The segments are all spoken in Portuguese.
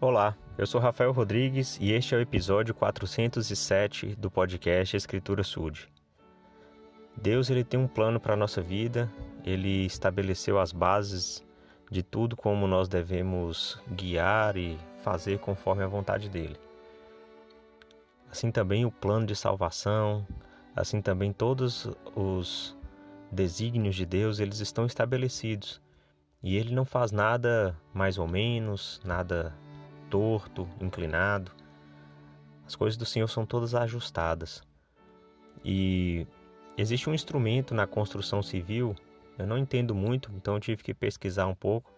Olá, eu sou Rafael Rodrigues e este é o episódio 407 do podcast Escritura Sud. Deus ele tem um plano para a nossa vida, ele estabeleceu as bases de tudo como nós devemos guiar e fazer conforme a vontade dele. Assim também o plano de salvação, assim também todos os desígnios de Deus, eles estão estabelecidos. E ele não faz nada mais ou menos, nada torto, inclinado. As coisas do Senhor são todas ajustadas. E existe um instrumento na construção civil, eu não entendo muito, então tive que pesquisar um pouco,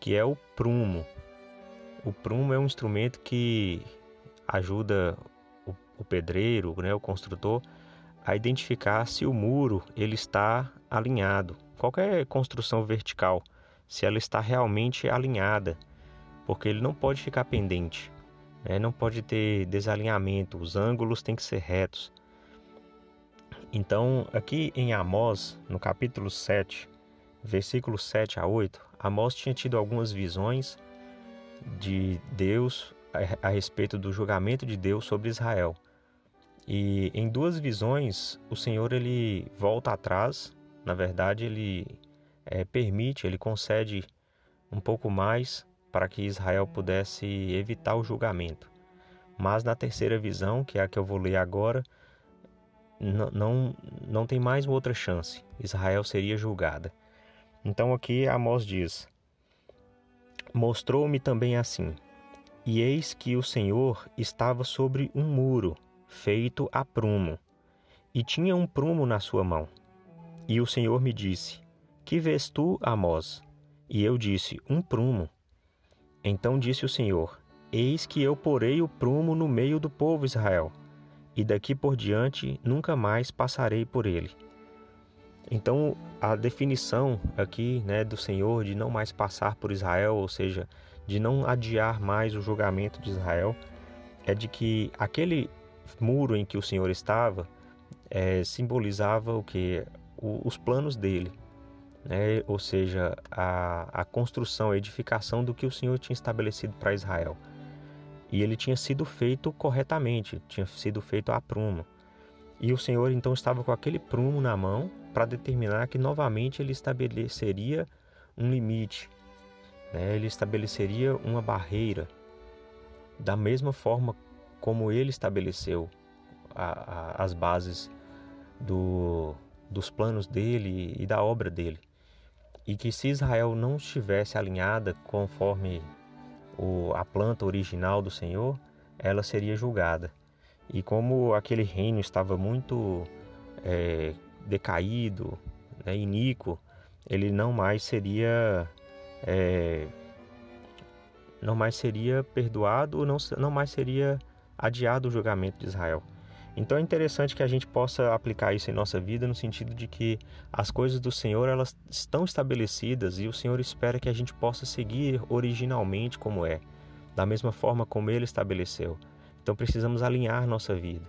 que é o prumo. O prumo é um instrumento que ajuda o, o pedreiro, né, o construtor, a identificar se o muro ele está alinhado. Qualquer construção vertical, se ela está realmente alinhada porque ele não pode ficar pendente, né? não pode ter desalinhamento, os ângulos têm que ser retos. Então, aqui em Amós, no capítulo 7, versículos 7 a 8, Amós tinha tido algumas visões de Deus a, respeito do julgamento de Deus sobre Israel. E em duas visões, o Senhor ele volta atrás, na verdade, ele é, permite, ele concede um pouco mais para que Israel pudesse evitar o julgamento. Mas na terceira visão, que é a que eu vou ler agora, não, não, tem mais outra chance. Israel seria julgada. Então aqui Amós diz: Mostrou-me também assim, e eis que o Senhor estava sobre um muro, feito a prumo, e tinha um prumo na sua mão. E o Senhor me disse: Que vês tu, Amós? E eu disse: Um prumo. Então disse o Senhor: Eis que eu porei o prumo no meio do povo Israel, e daqui por diante nunca mais passarei por ele. Então, a definição aqui né, do Senhor de não mais passar por Israel, ou seja, de não adiar mais o julgamento de Israel, é de que aquele muro em que o Senhor estava é, simbolizava o que? os planos dele, né? ou seja, a, a construção, a edificação do que o Senhor tinha estabelecido para Israel. E ele tinha sido feito corretamente, tinha sido feito a prumo. E o Senhor então estava com aquele prumo na mão para determinar que novamente ele estabeleceria um limite, né? ele estabeleceria uma barreira, da mesma forma como ele estabeleceu a, a, as bases do, dos planos dele e da obra dele e que se Israel não estivesse alinhada conforme o, a planta original do Senhor, ela seria julgada. E como aquele reino estava muito é, decaído, né, iníquo, ele não mais seria é, não mais seria perdoado, não, não mais seria adiado o julgamento de Israel. Então é interessante que a gente possa aplicar isso em nossa vida no sentido de que as coisas do Senhor elas estão estabelecidas e o Senhor espera que a gente possa seguir originalmente como é, da mesma forma como Ele estabeleceu. Então precisamos alinhar nossa vida,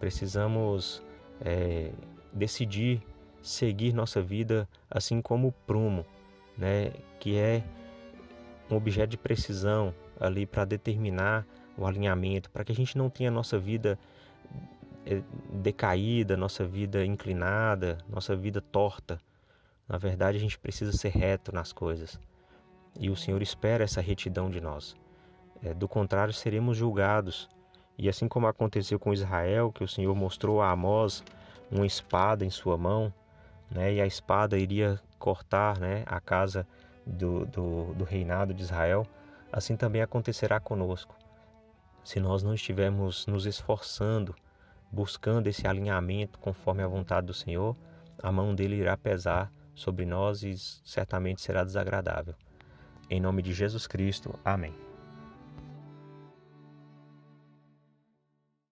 precisamos é, decidir seguir nossa vida assim como o prumo, né, que é um objeto de precisão ali para determinar o alinhamento, para que a gente não tenha nossa vida decaída, nossa vida inclinada, nossa vida torta. Na verdade, a gente precisa ser reto nas coisas. E o Senhor espera essa retidão de nós. É, do contrário, seremos julgados. E assim como aconteceu com Israel, que o Senhor mostrou a Amós uma espada em sua mão, né, e a espada iria cortar né, a casa do, do, do reinado de Israel, assim também acontecerá conosco. Se nós não estivermos nos esforçando buscando esse alinhamento conforme a vontade do Senhor, a mão dele irá pesar sobre nós e certamente será desagradável. Em nome de Jesus Cristo. Amém.